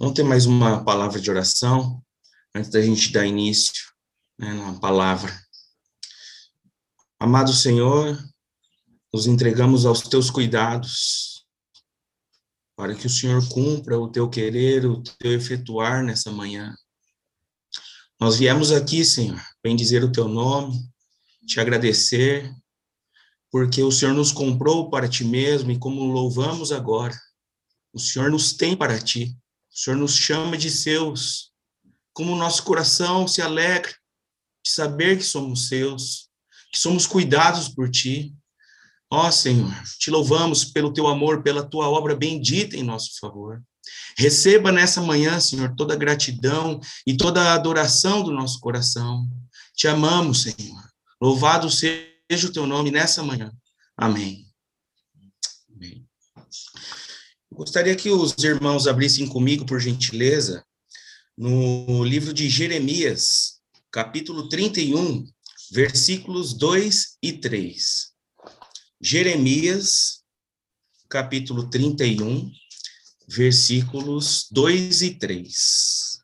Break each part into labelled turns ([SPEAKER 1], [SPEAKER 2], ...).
[SPEAKER 1] Vamos ter mais uma palavra de oração, antes da gente dar início né, na palavra. Amado Senhor, nos entregamos aos teus cuidados, para que o Senhor cumpra o teu querer, o teu efetuar nessa manhã. Nós viemos aqui, Senhor, bem dizer o teu nome, te agradecer, porque o Senhor nos comprou para ti mesmo e como louvamos agora, o Senhor nos tem para ti. O Senhor nos chama de seus. Como nosso coração se alegra de saber que somos seus, que somos cuidados por ti. Ó Senhor, te louvamos pelo teu amor, pela tua obra bendita em nosso favor. Receba nessa manhã, Senhor, toda a gratidão e toda a adoração do nosso coração. Te amamos, Senhor. Louvado seja o teu nome nessa manhã. Amém. Gostaria que os irmãos abrissem comigo, por gentileza, no livro de Jeremias, capítulo 31, versículos 2 e 3. Jeremias, capítulo 31, versículos 2 e 3.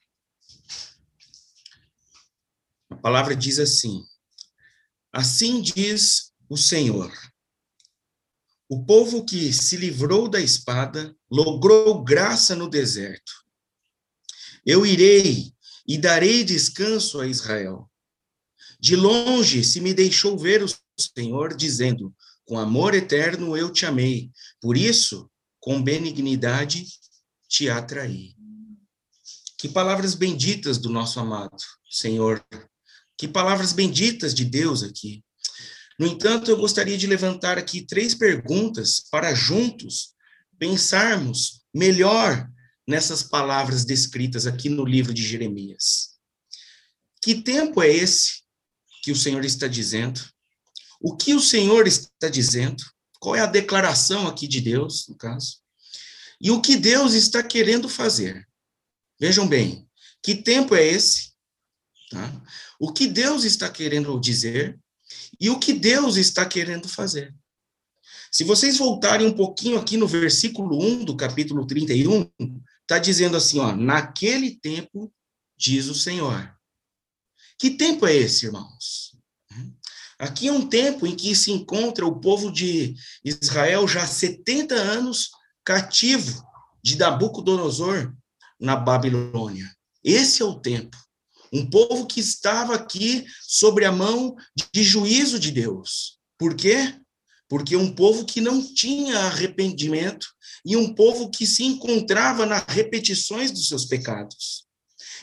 [SPEAKER 1] A palavra diz assim: Assim diz o Senhor o povo que se livrou da espada logrou graça no deserto. Eu irei e darei descanso a Israel. De longe se me deixou ver o Senhor, dizendo: Com amor eterno eu te amei, por isso, com benignidade te atraí. Que palavras benditas do nosso amado Senhor. Que palavras benditas de Deus aqui. No entanto, eu gostaria de levantar aqui três perguntas para juntos pensarmos melhor nessas palavras descritas aqui no livro de Jeremias. Que tempo é esse que o Senhor está dizendo? O que o Senhor está dizendo? Qual é a declaração aqui de Deus, no caso? E o que Deus está querendo fazer? Vejam bem, que tempo é esse? Tá? O que Deus está querendo dizer e o que Deus está querendo fazer. Se vocês voltarem um pouquinho aqui no versículo 1 do capítulo 31, está dizendo assim, ó, naquele tempo, diz o Senhor. Que tempo é esse, irmãos? Aqui é um tempo em que se encontra o povo de Israel já 70 anos cativo de Nabucodonosor na Babilônia. Esse é o tempo. Um povo que estava aqui sobre a mão de juízo de Deus. Por quê? Porque um povo que não tinha arrependimento e um povo que se encontrava nas repetições dos seus pecados.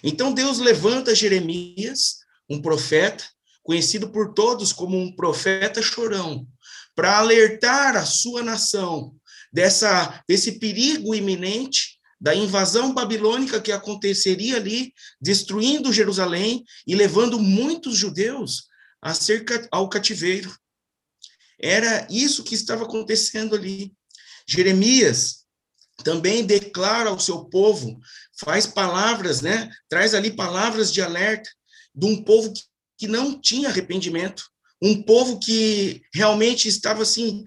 [SPEAKER 1] Então Deus levanta Jeremias, um profeta, conhecido por todos como um profeta chorão, para alertar a sua nação dessa desse perigo iminente da invasão babilônica que aconteceria ali, destruindo Jerusalém e levando muitos judeus a ser ao cativeiro. Era isso que estava acontecendo ali. Jeremias também declara ao seu povo, faz palavras, né? Traz ali palavras de alerta de um povo que não tinha arrependimento, um povo que realmente estava assim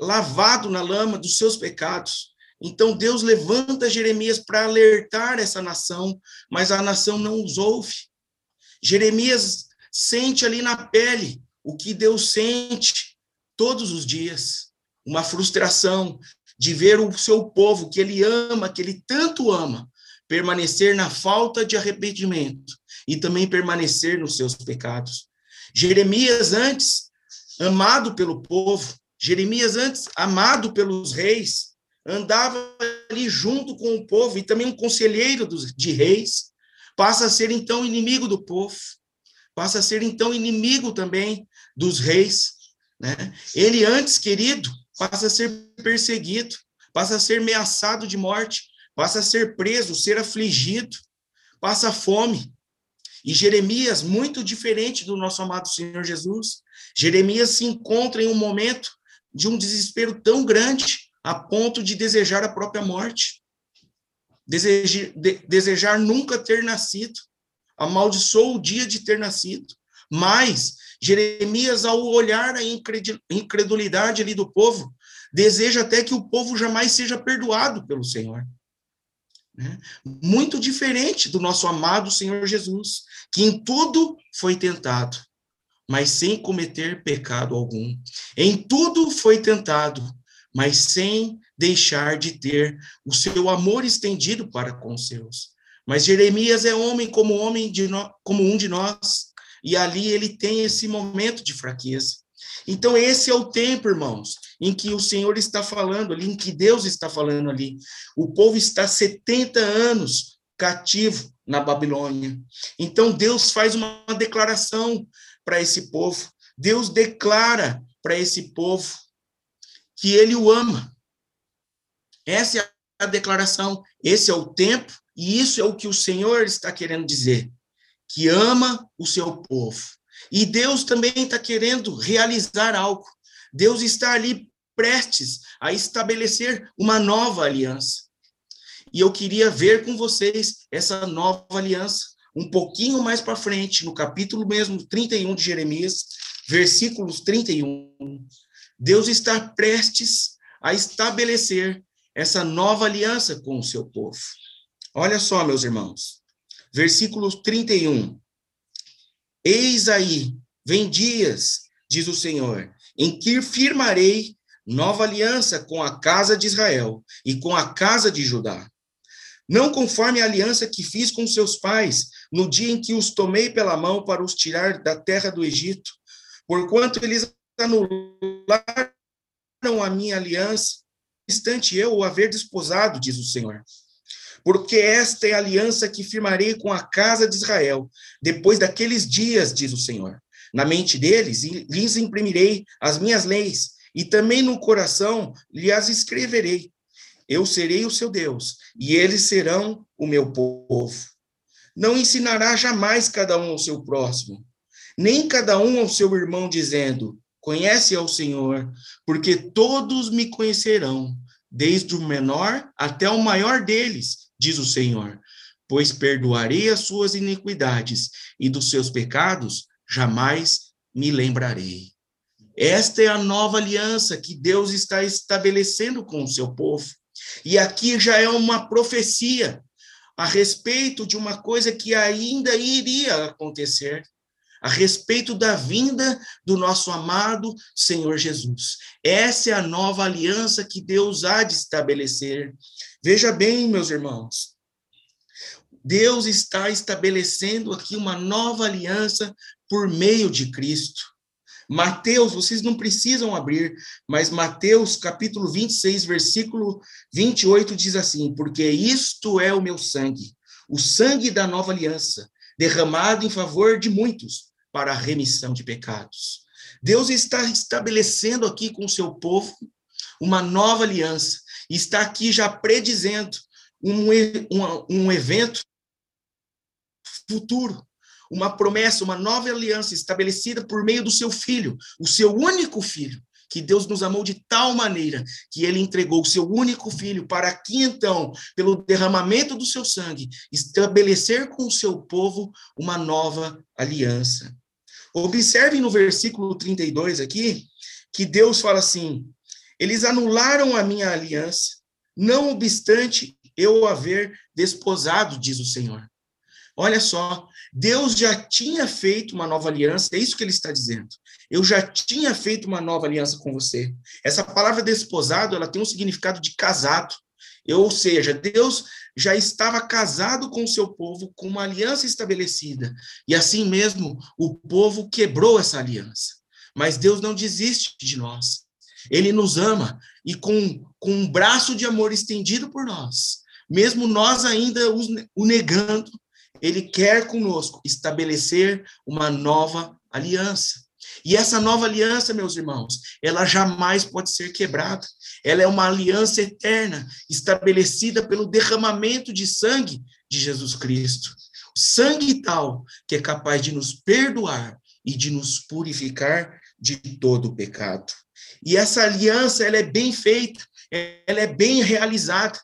[SPEAKER 1] lavado na lama dos seus pecados. Então Deus levanta Jeremias para alertar essa nação, mas a nação não os ouve. Jeremias sente ali na pele o que Deus sente todos os dias, uma frustração de ver o seu povo que ele ama, que ele tanto ama, permanecer na falta de arrependimento e também permanecer nos seus pecados. Jeremias antes amado pelo povo, Jeremias antes amado pelos reis, andava ali junto com o povo e também um conselheiro dos, de reis, passa a ser então inimigo do povo, passa a ser então inimigo também dos reis, né? Ele antes querido passa a ser perseguido, passa a ser ameaçado de morte, passa a ser preso, ser afligido, passa fome. E Jeremias, muito diferente do nosso amado Senhor Jesus, Jeremias se encontra em um momento de um desespero tão grande a ponto de desejar a própria morte, desejar, de, desejar nunca ter nascido, amaldiçoou o dia de ter nascido. Mas Jeremias, ao olhar a incredulidade ali do povo, deseja até que o povo jamais seja perdoado pelo Senhor. Né? Muito diferente do nosso amado Senhor Jesus, que em tudo foi tentado, mas sem cometer pecado algum. Em tudo foi tentado, mas sem deixar de ter o seu amor estendido para com os seus. Mas Jeremias é homem como homem de no, como um de nós, e ali ele tem esse momento de fraqueza. Então esse é o tempo, irmãos, em que o Senhor está falando ali, em que Deus está falando ali. O povo está 70 anos cativo na Babilônia. Então Deus faz uma declaração para esse povo. Deus declara para esse povo que ele o ama. Essa é a declaração, esse é o tempo, e isso é o que o Senhor está querendo dizer, que ama o seu povo. E Deus também está querendo realizar algo. Deus está ali prestes a estabelecer uma nova aliança. E eu queria ver com vocês essa nova aliança um pouquinho mais para frente, no capítulo mesmo 31 de Jeremias, versículos 31. Deus está prestes a estabelecer essa nova aliança com o seu povo. Olha só, meus irmãos. Versículo 31. Eis aí, vem dias, diz o Senhor, em que firmarei nova aliança com a casa de Israel e com a casa de Judá. Não conforme a aliança que fiz com seus pais, no dia em que os tomei pela mão para os tirar da terra do Egito, porquanto eles anularam a minha aliança, instante eu o haver desposado, diz o Senhor. Porque esta é a aliança que firmarei com a casa de Israel, depois daqueles dias, diz o Senhor. Na mente deles lhes imprimirei as minhas leis, e também no coração lhe as escreverei. Eu serei o seu Deus, e eles serão o meu povo. Não ensinará jamais cada um ao seu próximo, nem cada um ao seu irmão, dizendo: Conhece ao Senhor, porque todos me conhecerão, desde o menor até o maior deles, diz o Senhor. Pois perdoarei as suas iniquidades, e dos seus pecados jamais me lembrarei. Esta é a nova aliança que Deus está estabelecendo com o seu povo. E aqui já é uma profecia a respeito de uma coisa que ainda iria acontecer, a respeito da vinda do nosso amado Senhor Jesus. Essa é a nova aliança que Deus há de estabelecer. Veja bem, meus irmãos, Deus está estabelecendo aqui uma nova aliança por meio de Cristo. Mateus, vocês não precisam abrir, mas Mateus capítulo 26, versículo 28 diz assim: Porque isto é o meu sangue, o sangue da nova aliança, derramado em favor de muitos para a remissão de pecados. Deus está estabelecendo aqui com o seu povo uma nova aliança, está aqui já predizendo um, um, um evento futuro uma promessa, uma nova aliança estabelecida por meio do seu filho, o seu único filho, que Deus nos amou de tal maneira que ele entregou o seu único filho para que então, pelo derramamento do seu sangue, estabelecer com o seu povo uma nova aliança. Observem no versículo 32 aqui, que Deus fala assim: eles anularam a minha aliança, não obstante eu haver desposado, diz o Senhor. Olha só, Deus já tinha feito uma nova aliança, é isso que ele está dizendo. Eu já tinha feito uma nova aliança com você. Essa palavra desposado, ela tem um significado de casado. Ou seja, Deus já estava casado com o seu povo, com uma aliança estabelecida. E assim mesmo, o povo quebrou essa aliança. Mas Deus não desiste de nós. Ele nos ama e com, com um braço de amor estendido por nós, mesmo nós ainda o negando, ele quer conosco estabelecer uma nova aliança. E essa nova aliança, meus irmãos, ela jamais pode ser quebrada. Ela é uma aliança eterna, estabelecida pelo derramamento de sangue de Jesus Cristo. Sangue tal que é capaz de nos perdoar e de nos purificar de todo o pecado. E essa aliança, ela é bem feita, ela é bem realizada.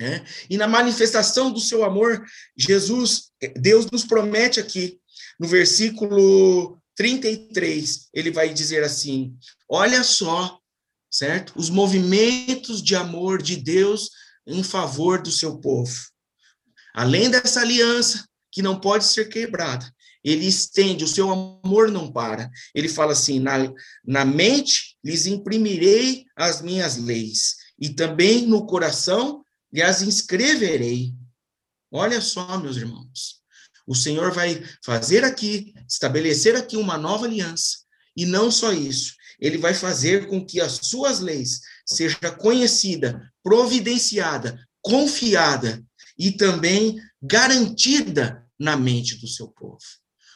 [SPEAKER 1] Né? E na manifestação do seu amor, Jesus, Deus nos promete aqui, no versículo 33, ele vai dizer assim: olha só, certo? Os movimentos de amor de Deus em favor do seu povo. Além dessa aliança, que não pode ser quebrada, ele estende, o seu amor não para. Ele fala assim: na, na mente lhes imprimirei as minhas leis, e também no coração lhes inscreverei. Olha só, meus irmãos. O Senhor vai fazer aqui, estabelecer aqui uma nova aliança. E não só isso, ele vai fazer com que as suas leis seja conhecida, providenciada, confiada e também garantida na mente do seu povo.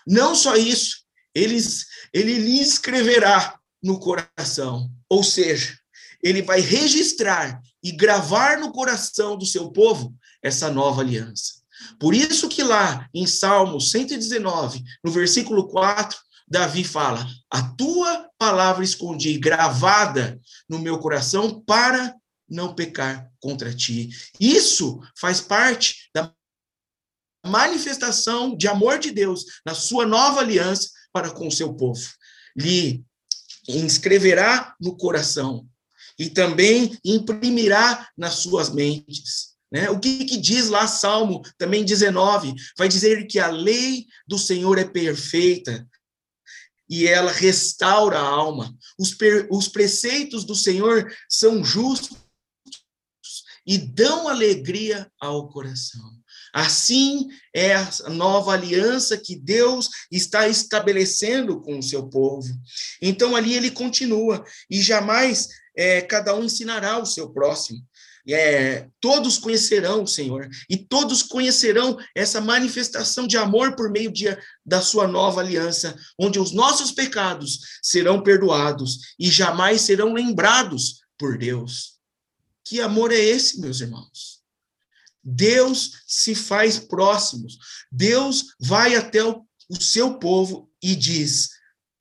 [SPEAKER 1] Não só isso, eles, ele lhe escreverá no coração, ou seja, ele vai registrar e gravar no coração do seu povo essa nova aliança. Por isso que lá em Salmo 119, no versículo 4, Davi fala: A tua palavra escondi, gravada no meu coração, para não pecar contra ti. Isso faz parte da manifestação de amor de Deus na sua nova aliança para com o seu povo. Lhe inscreverá no coração e também imprimirá nas suas mentes. Né? O que, que, diz lá Salmo também 19? Vai dizer que a lei do Senhor é perfeita e ela restaura a alma. Os, per, os preceitos do Senhor são justos e dão alegria ao coração. Assim é a nova aliança que Deus está estabelecendo com o seu povo. Então ali ele continua, e jamais é, cada um ensinará o seu próximo. É, todos conhecerão o Senhor, e todos conhecerão essa manifestação de amor por meio de, da sua nova aliança, onde os nossos pecados serão perdoados e jamais serão lembrados por Deus. Que amor é esse, meus irmãos? Deus se faz próximo, Deus vai até o, o seu povo e diz: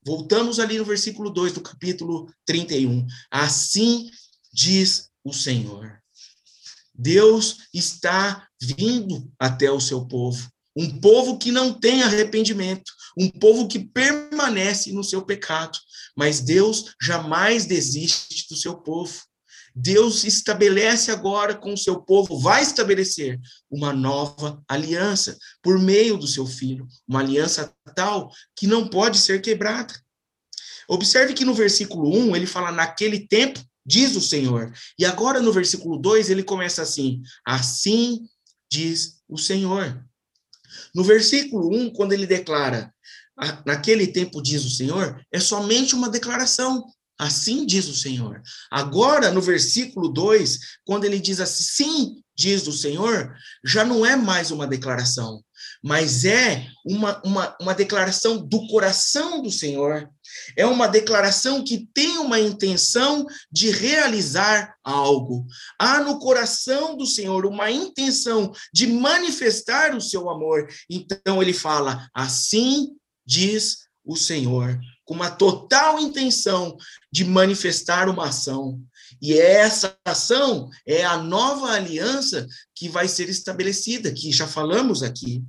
[SPEAKER 1] voltamos ali no versículo 2 do capítulo 31. Assim diz o Senhor. Deus está vindo até o seu povo, um povo que não tem arrependimento, um povo que permanece no seu pecado, mas Deus jamais desiste do seu povo. Deus estabelece agora com o seu povo, vai estabelecer uma nova aliança por meio do seu filho, uma aliança tal que não pode ser quebrada. Observe que no versículo 1 ele fala: naquele tempo, diz o Senhor. E agora no versículo 2 ele começa assim: assim diz o Senhor. No versículo 1, quando ele declara, naquele tempo diz o Senhor, é somente uma declaração. Assim diz o Senhor. Agora, no versículo 2, quando ele diz assim, diz o Senhor, já não é mais uma declaração, mas é uma, uma, uma declaração do coração do Senhor. É uma declaração que tem uma intenção de realizar algo. Há no coração do Senhor uma intenção de manifestar o seu amor. Então ele fala: Assim diz o Senhor com uma total intenção de manifestar uma ação. E essa ação é a nova aliança que vai ser estabelecida, que já falamos aqui.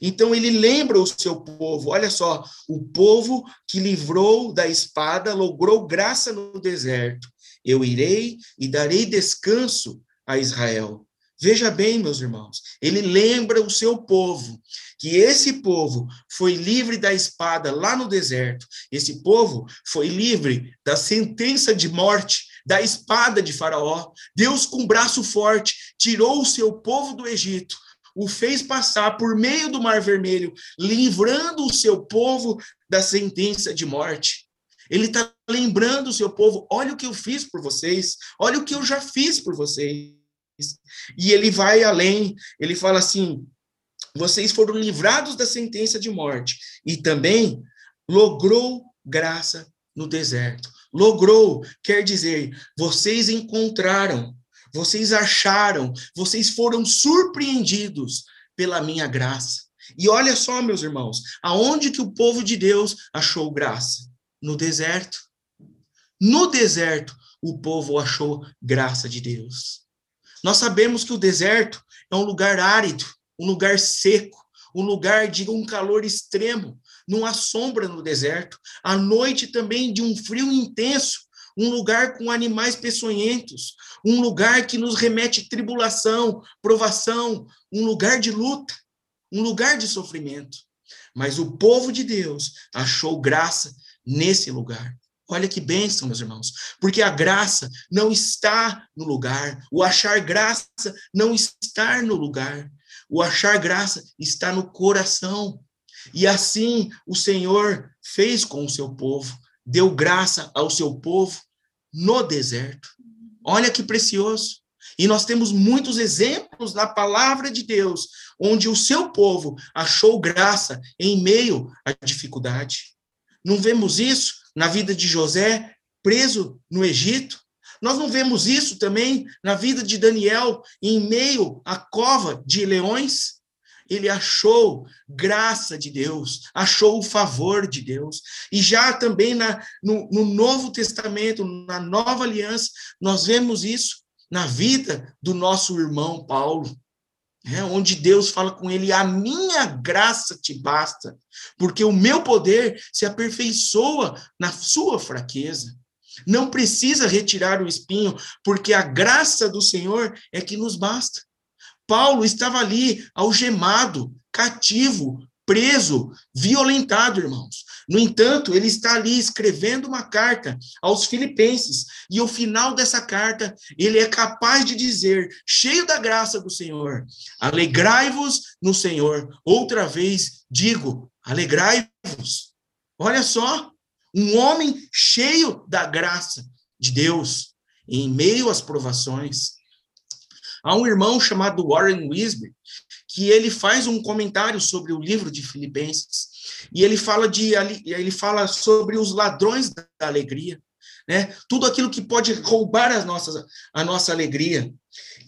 [SPEAKER 1] Então ele lembra o seu povo, olha só, o povo que livrou da espada, logrou graça no deserto. Eu irei e darei descanso a Israel. Veja bem, meus irmãos, ele lembra o seu povo, que esse povo foi livre da espada lá no deserto. Esse povo foi livre da sentença de morte, da espada de Faraó. Deus, com braço forte, tirou o seu povo do Egito, o fez passar por meio do Mar Vermelho, livrando o seu povo da sentença de morte. Ele está lembrando o seu povo: olha o que eu fiz por vocês, olha o que eu já fiz por vocês. E ele vai além, ele fala assim: vocês foram livrados da sentença de morte e também logrou graça no deserto. Logrou, quer dizer, vocês encontraram, vocês acharam, vocês foram surpreendidos pela minha graça. E olha só, meus irmãos, aonde que o povo de Deus achou graça? No deserto. No deserto, o povo achou graça de Deus. Nós sabemos que o deserto é um lugar árido, um lugar seco, um lugar de um calor extremo, não há sombra no deserto. À noite também de um frio intenso, um lugar com animais peçonhentos, um lugar que nos remete tribulação, provação, um lugar de luta, um lugar de sofrimento. Mas o povo de Deus achou graça nesse lugar. Olha que bênção, meus irmãos, porque a graça não está no lugar, o achar graça não está no lugar, o achar graça está no coração. E assim o Senhor fez com o seu povo, deu graça ao seu povo no deserto. Olha que precioso. E nós temos muitos exemplos na palavra de Deus, onde o seu povo achou graça em meio à dificuldade. Não vemos isso na vida de José, preso no Egito? Nós não vemos isso também na vida de Daniel, em meio à cova de leões? Ele achou graça de Deus, achou o favor de Deus. E já também na, no, no Novo Testamento, na Nova Aliança, nós vemos isso na vida do nosso irmão Paulo. É, onde Deus fala com ele: A minha graça te basta, porque o meu poder se aperfeiçoa na sua fraqueza. Não precisa retirar o espinho, porque a graça do Senhor é que nos basta. Paulo estava ali, algemado, cativo, preso, violentado, irmãos. No entanto, ele está ali escrevendo uma carta aos filipenses, e o final dessa carta, ele é capaz de dizer, cheio da graça do Senhor: Alegrai-vos no Senhor. Outra vez digo, alegrai-vos. Olha só, um homem cheio da graça de Deus, em meio às provações. Há um irmão chamado Warren Wisby, que ele faz um comentário sobre o livro de Filipenses e ele fala de ele fala sobre os ladrões da alegria, né? Tudo aquilo que pode roubar as nossas a nossa alegria.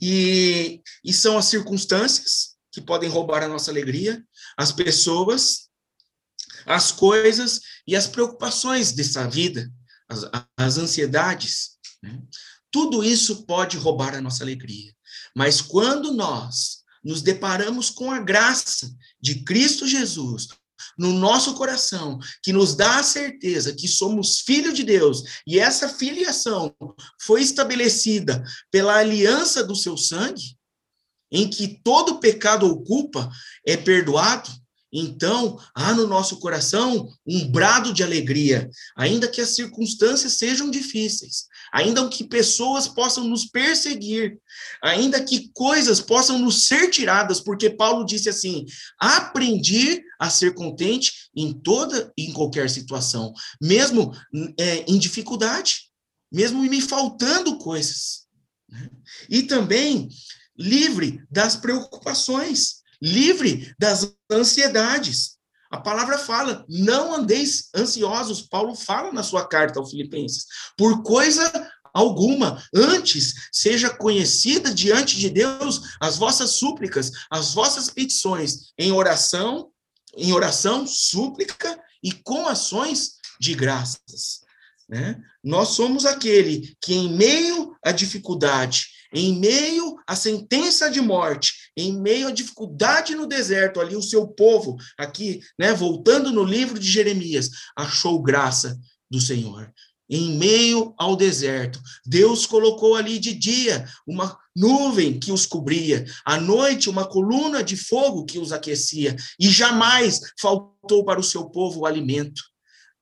[SPEAKER 1] E, e são as circunstâncias que podem roubar a nossa alegria, as pessoas, as coisas e as preocupações dessa vida, as, as ansiedades. Né? Tudo isso pode roubar a nossa alegria. Mas quando nós nos deparamos com a graça de Cristo Jesus no nosso coração, que nos dá a certeza que somos filhos de Deus, e essa filiação foi estabelecida pela aliança do seu sangue, em que todo pecado ou culpa é perdoado, então, há no nosso coração um brado de alegria, ainda que as circunstâncias sejam difíceis, ainda que pessoas possam nos perseguir, ainda que coisas possam nos ser tiradas, porque Paulo disse assim: aprendi a ser contente em toda e em qualquer situação, mesmo é, em dificuldade, mesmo me faltando coisas. Né? E também livre das preocupações livre das ansiedades. A palavra fala: não andeis ansiosos. Paulo fala na sua carta aos Filipenses, por coisa alguma, antes seja conhecida diante de Deus as vossas súplicas, as vossas petições em oração, em oração, súplica e com ações de graças. Né? Nós somos aquele que, em meio à dificuldade, em meio à sentença de morte, em meio à dificuldade no deserto, ali o seu povo, aqui, né, voltando no livro de Jeremias, achou graça do Senhor. Em meio ao deserto, Deus colocou ali de dia uma nuvem que os cobria, à noite uma coluna de fogo que os aquecia, e jamais faltou para o seu povo o alimento.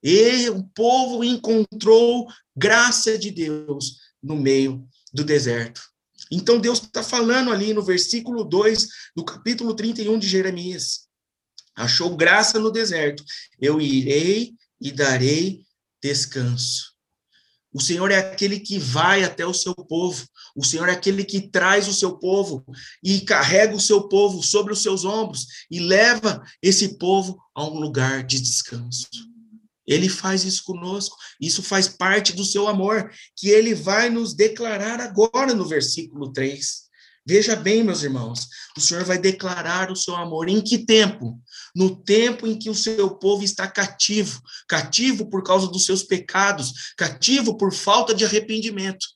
[SPEAKER 1] E o povo encontrou graça de Deus no meio do deserto. Então Deus está falando ali no versículo 2 do capítulo 31 de Jeremias. Achou graça no deserto. Eu irei e darei descanso. O Senhor é aquele que vai até o seu povo. O Senhor é aquele que traz o seu povo e carrega o seu povo sobre os seus ombros e leva esse povo a um lugar de descanso. Ele faz isso conosco. Isso faz parte do seu amor, que ele vai nos declarar agora no versículo 3. Veja bem, meus irmãos, o Senhor vai declarar o seu amor em que tempo? No tempo em que o seu povo está cativo, cativo por causa dos seus pecados, cativo por falta de arrependimento.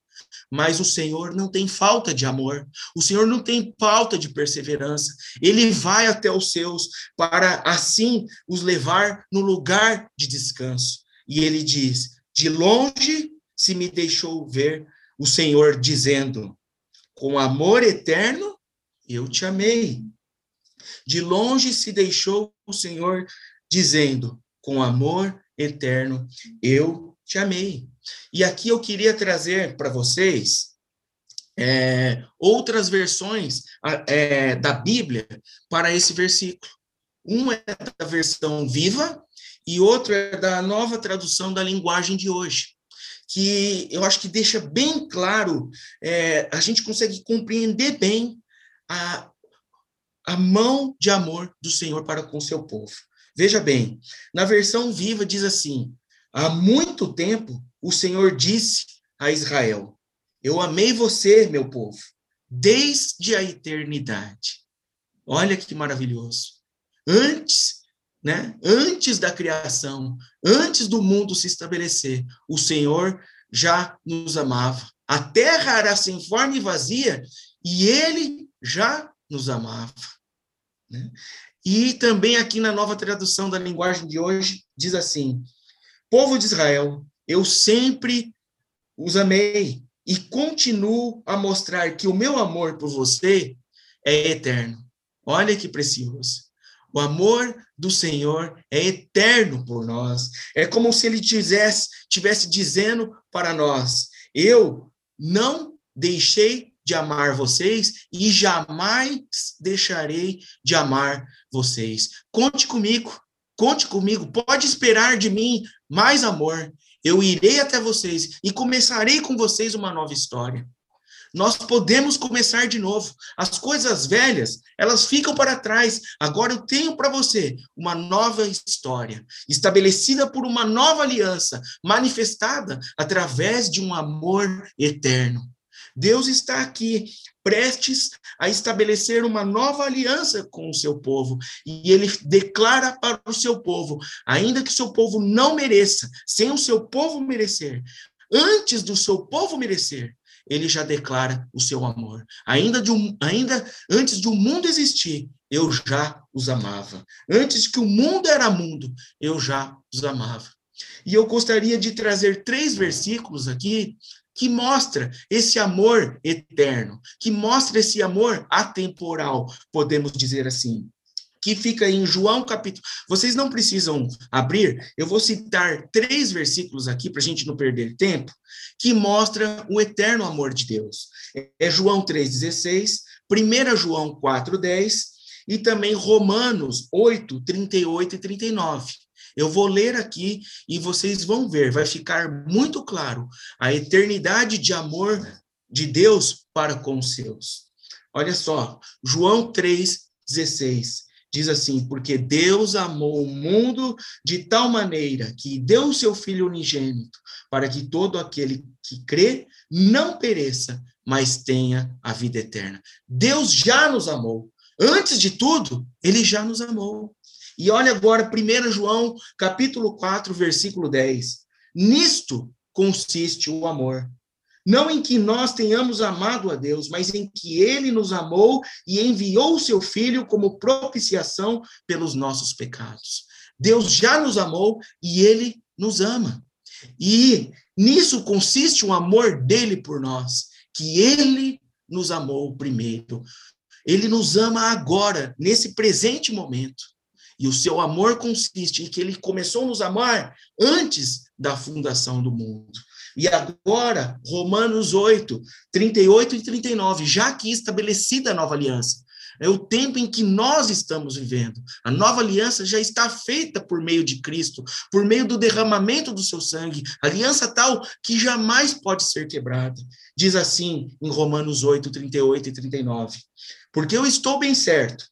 [SPEAKER 1] Mas o Senhor não tem falta de amor, o Senhor não tem falta de perseverança. Ele vai até os seus para assim os levar no lugar de descanso. E ele diz: de longe se me deixou ver o Senhor dizendo: Com amor eterno eu te amei. De longe se deixou o Senhor dizendo: Com amor eterno eu te amei. E aqui eu queria trazer para vocês é, outras versões é, da Bíblia para esse versículo. Um é da versão viva e outro é da nova tradução da linguagem de hoje, que eu acho que deixa bem claro, é, a gente consegue compreender bem a, a mão de amor do Senhor para com o seu povo. Veja bem, na versão viva diz assim: há muito tempo o Senhor disse a Israel: Eu amei você, meu povo, desde a eternidade. Olha que maravilhoso. Antes, né? Antes da criação, antes do mundo se estabelecer, o Senhor já nos amava. A terra era sem forma e vazia, e ele já nos amava. Né? E também aqui na nova tradução da linguagem de hoje, diz assim: Povo de Israel, eu sempre os amei e continuo a mostrar que o meu amor por você é eterno. Olha que precioso. O amor do Senhor é eterno por nós. É como se ele tivesse, tivesse dizendo para nós: Eu não deixei de amar vocês e jamais deixarei de amar vocês. Conte comigo, conte comigo, pode esperar de mim mais amor. Eu irei até vocês e começarei com vocês uma nova história. Nós podemos começar de novo. As coisas velhas, elas ficam para trás. Agora eu tenho para você uma nova história, estabelecida por uma nova aliança, manifestada através de um amor eterno. Deus está aqui prestes a estabelecer uma nova aliança com o seu povo. E ele declara para o seu povo, ainda que o seu povo não mereça, sem o seu povo merecer, antes do seu povo merecer, ele já declara o seu amor. Ainda, de um, ainda antes de o mundo existir, eu já os amava. Antes que o mundo era mundo, eu já os amava. E eu gostaria de trazer três versículos aqui que mostra esse amor eterno, que mostra esse amor atemporal, podemos dizer assim. Que fica em João capítulo. Vocês não precisam abrir, eu vou citar três versículos aqui para a gente não perder tempo, que mostra o eterno amor de Deus. É João 3,16, 1 João 4,10 e também Romanos 8, 38 e 39. Eu vou ler aqui e vocês vão ver, vai ficar muito claro a eternidade de amor de Deus para com os seus. Olha só, João 3:16 diz assim: Porque Deus amou o mundo de tal maneira que deu o seu filho unigênito, para que todo aquele que crê não pereça, mas tenha a vida eterna. Deus já nos amou. Antes de tudo, ele já nos amou. E olha agora 1 João, capítulo 4, versículo 10. Nisto consiste o amor. Não em que nós tenhamos amado a Deus, mas em que ele nos amou e enviou o seu filho como propiciação pelos nossos pecados. Deus já nos amou e ele nos ama. E nisso consiste o amor dele por nós, que ele nos amou primeiro. Ele nos ama agora, nesse presente momento. E o seu amor consiste em que ele começou a nos amar antes da fundação do mundo. E agora, Romanos 8, 38 e 39, já aqui estabelecida a nova aliança. É o tempo em que nós estamos vivendo. A nova aliança já está feita por meio de Cristo, por meio do derramamento do seu sangue, aliança tal que jamais pode ser quebrada. Diz assim em Romanos 8, 38 e 39. Porque eu estou bem certo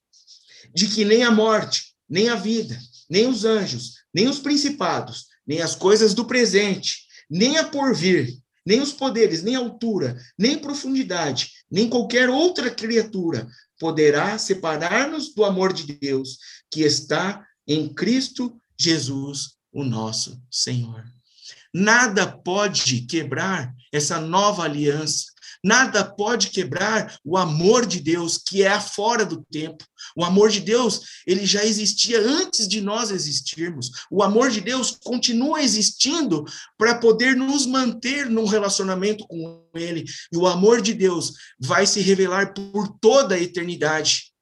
[SPEAKER 1] de que nem a morte, nem a vida, nem os anjos, nem os principados, nem as coisas do presente, nem a porvir, nem os poderes, nem altura, nem profundidade, nem qualquer outra criatura poderá separar-nos do amor de Deus que está em Cristo Jesus, o nosso Senhor. Nada pode quebrar essa nova aliança. Nada pode quebrar o amor de Deus, que é fora do tempo. O amor de Deus, ele já existia antes de nós existirmos. O amor de Deus continua existindo para poder nos manter num relacionamento com ele. E o amor de Deus vai se revelar por toda a eternidade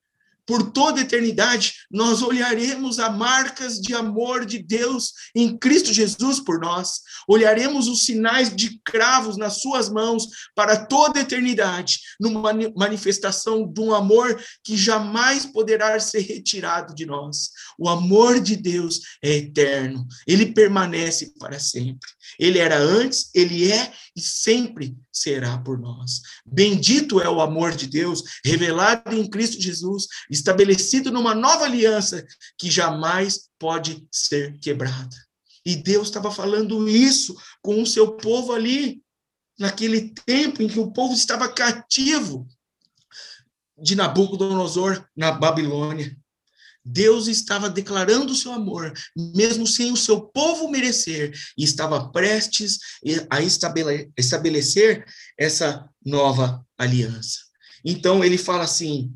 [SPEAKER 1] por toda a eternidade, nós olharemos as marcas de amor de Deus em Cristo Jesus por nós. Olharemos os sinais de cravos nas suas mãos para toda a eternidade, numa manifestação de um amor que jamais poderá ser retirado de nós. O amor de Deus é eterno, ele permanece para sempre. Ele era antes, ele é e sempre será por nós. Bendito é o amor de Deus, revelado em Cristo Jesus, estabelecido numa nova aliança que jamais pode ser quebrada. E Deus estava falando isso com o seu povo ali, naquele tempo em que o povo estava cativo de Nabucodonosor na Babilônia. Deus estava declarando o seu amor, mesmo sem o seu povo merecer, e estava prestes a estabelecer essa nova aliança. Então ele fala assim: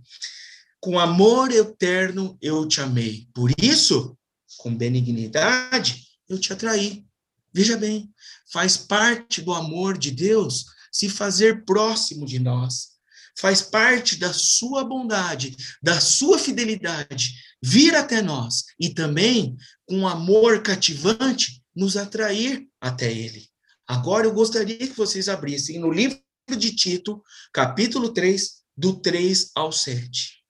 [SPEAKER 1] com amor eterno eu te amei, por isso, com benignidade eu te atraí. Veja bem, faz parte do amor de Deus se fazer próximo de nós. Faz parte da sua bondade, da sua fidelidade, vir até nós e também, com amor cativante, nos atrair até Ele. Agora eu gostaria que vocês abrissem no livro de Tito, capítulo 3, do 3 ao 7.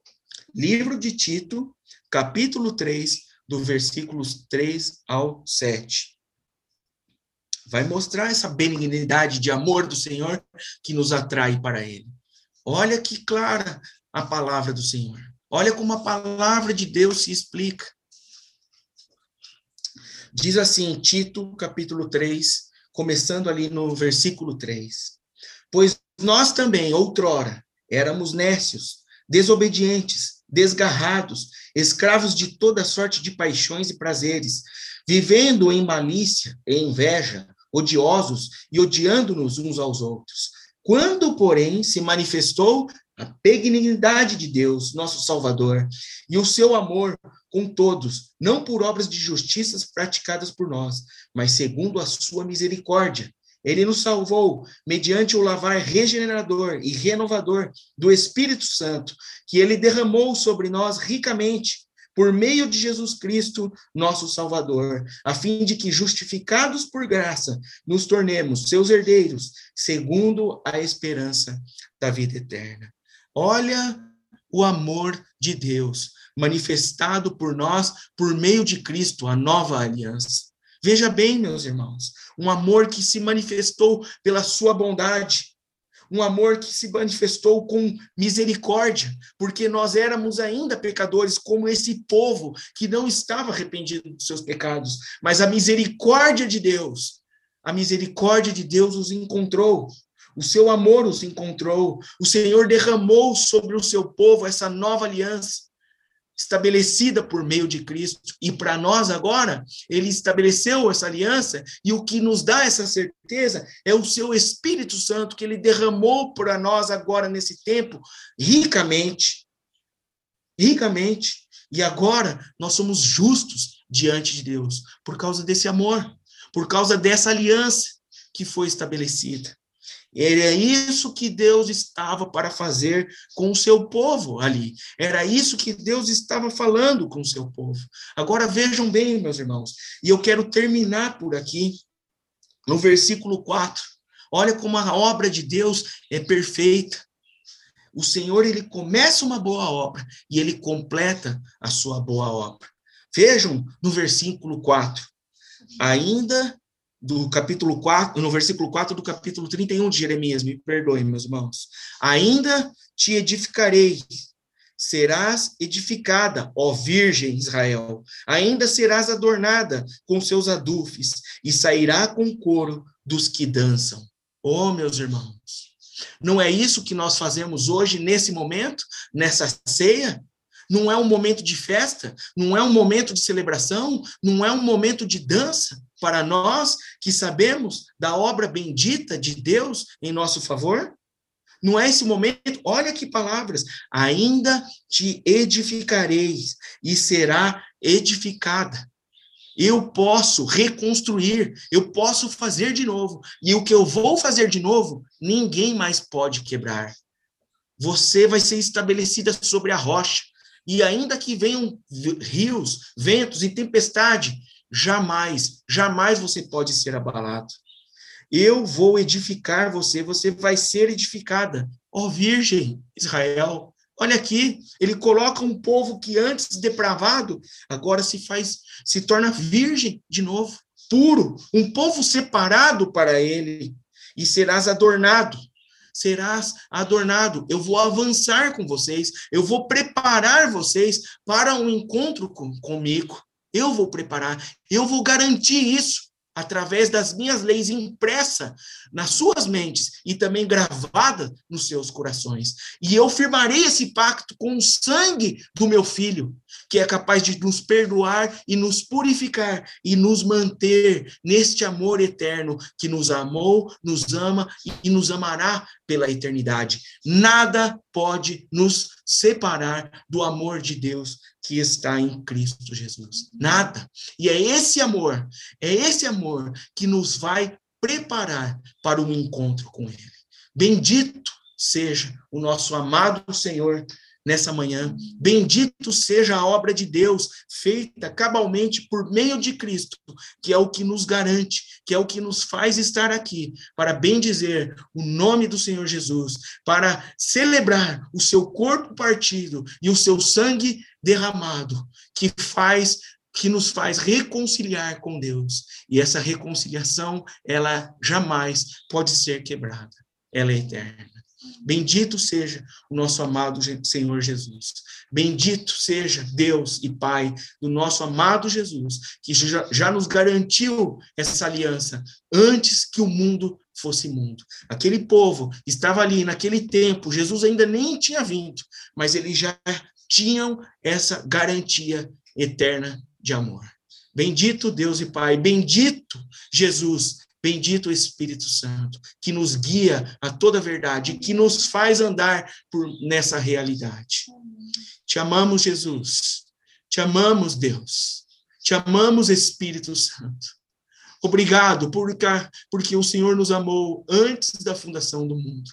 [SPEAKER 1] Livro de Tito, capítulo 3, do versículos 3 ao 7. Vai mostrar essa benignidade de amor do Senhor que nos atrai para Ele. Olha que clara a palavra do Senhor. Olha como a palavra de Deus se explica. Diz assim, Tito, capítulo 3, começando ali no versículo 3. Pois nós também, outrora, éramos nécios, desobedientes, desgarrados, escravos de toda sorte de paixões e prazeres, vivendo em malícia e inveja, odiosos e odiando-nos uns aos outros. Quando, porém, se manifestou a benignidade de Deus, nosso Salvador, e o seu amor com todos, não por obras de justiças praticadas por nós, mas segundo a sua misericórdia. Ele nos salvou mediante o lavar regenerador e renovador do Espírito Santo, que ele derramou sobre nós ricamente por meio de Jesus Cristo, nosso Salvador, a fim de que, justificados por graça, nos tornemos seus herdeiros, segundo a esperança da vida eterna. Olha o amor de Deus manifestado por nós por meio de Cristo, a nova aliança. Veja bem, meus irmãos, um amor que se manifestou pela sua bondade, um amor que se manifestou com misericórdia, porque nós éramos ainda pecadores, como esse povo que não estava arrependido dos seus pecados, mas a misericórdia de Deus, a misericórdia de Deus os encontrou o seu amor os encontrou. O Senhor derramou sobre o seu povo essa nova aliança, estabelecida por meio de Cristo. E para nós agora, ele estabeleceu essa aliança, e o que nos dá essa certeza é o seu Espírito Santo, que ele derramou para nós agora nesse tempo, ricamente. Ricamente. E agora nós somos justos diante de Deus, por causa desse amor, por causa dessa aliança que foi estabelecida. Era isso que Deus estava para fazer com o seu povo ali. Era isso que Deus estava falando com o seu povo. Agora vejam bem, meus irmãos, e eu quero terminar por aqui, no versículo 4. Olha como a obra de Deus é perfeita. O Senhor, ele começa uma boa obra e ele completa a sua boa obra. Vejam no versículo 4. Ainda do capítulo 4, no versículo 4 do capítulo 31 de Jeremias, me perdoem, meus irmãos. Ainda te edificarei, serás edificada, ó Virgem Israel. Ainda serás adornada com seus adufes, e sairá com coro dos que dançam. Oh, meus irmãos, não é isso que nós fazemos hoje, nesse momento, nessa ceia? Não é um momento de festa, não é um momento de celebração, não é um momento de dança para nós que sabemos da obra bendita de Deus em nosso favor? Não é esse momento? Olha que palavras. Ainda te edificareis e será edificada. Eu posso reconstruir, eu posso fazer de novo. E o que eu vou fazer de novo, ninguém mais pode quebrar. Você vai ser estabelecida sobre a rocha. E ainda que venham rios, ventos e tempestade, jamais, jamais você pode ser abalado. Eu vou edificar você, você vai ser edificada. Ó oh, Virgem Israel, olha aqui, ele coloca um povo que antes depravado, agora se faz, se torna virgem de novo, puro, um povo separado para ele, e serás adornado. Serás adornado. Eu vou avançar com vocês, eu vou preparar vocês para um encontro com, comigo. Eu vou preparar, eu vou garantir isso através das minhas leis impressa nas suas mentes e também gravada nos seus corações. E eu firmarei esse pacto com o sangue do meu filho, que é capaz de nos perdoar e nos purificar e nos manter neste amor eterno que nos amou, nos ama e nos amará pela eternidade. Nada pode nos separar do amor de Deus que está em Cristo Jesus. Nada. E é esse amor, é esse amor que nos vai preparar para um encontro com Ele. Bendito seja o nosso amado Senhor nessa manhã. Bendito seja a obra de Deus feita cabalmente por meio de Cristo, que é o que nos garante, que é o que nos faz estar aqui, para bendizer o nome do Senhor Jesus, para celebrar o seu corpo partido e o seu sangue derramado, que faz que nos faz reconciliar com Deus. E essa reconciliação, ela jamais pode ser quebrada. Ela é eterna. Bendito seja o nosso amado Senhor Jesus. Bendito seja Deus e Pai do nosso amado Jesus, que já, já nos garantiu essa aliança antes que o mundo fosse mundo. Aquele povo estava ali naquele tempo, Jesus ainda nem tinha vindo, mas eles já tinham essa garantia eterna de amor. Bendito Deus e Pai, bendito Jesus, Bendito o Espírito Santo, que nos guia a toda a verdade, que nos faz andar por nessa realidade. Te amamos, Jesus. Te amamos, Deus. Te amamos, Espírito Santo. Obrigado porque, porque o Senhor nos amou antes da fundação do mundo.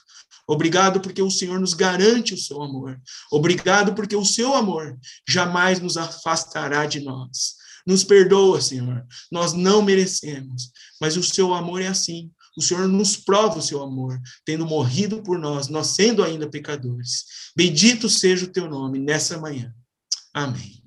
[SPEAKER 1] Obrigado porque o Senhor nos garante o seu amor. Obrigado porque o seu amor jamais nos afastará de nós. Nos perdoa, Senhor. Nós não merecemos, mas o seu amor é assim. O Senhor nos prova o seu amor, tendo morrido por nós, nós sendo ainda pecadores. Bendito seja o teu nome nessa manhã. Amém.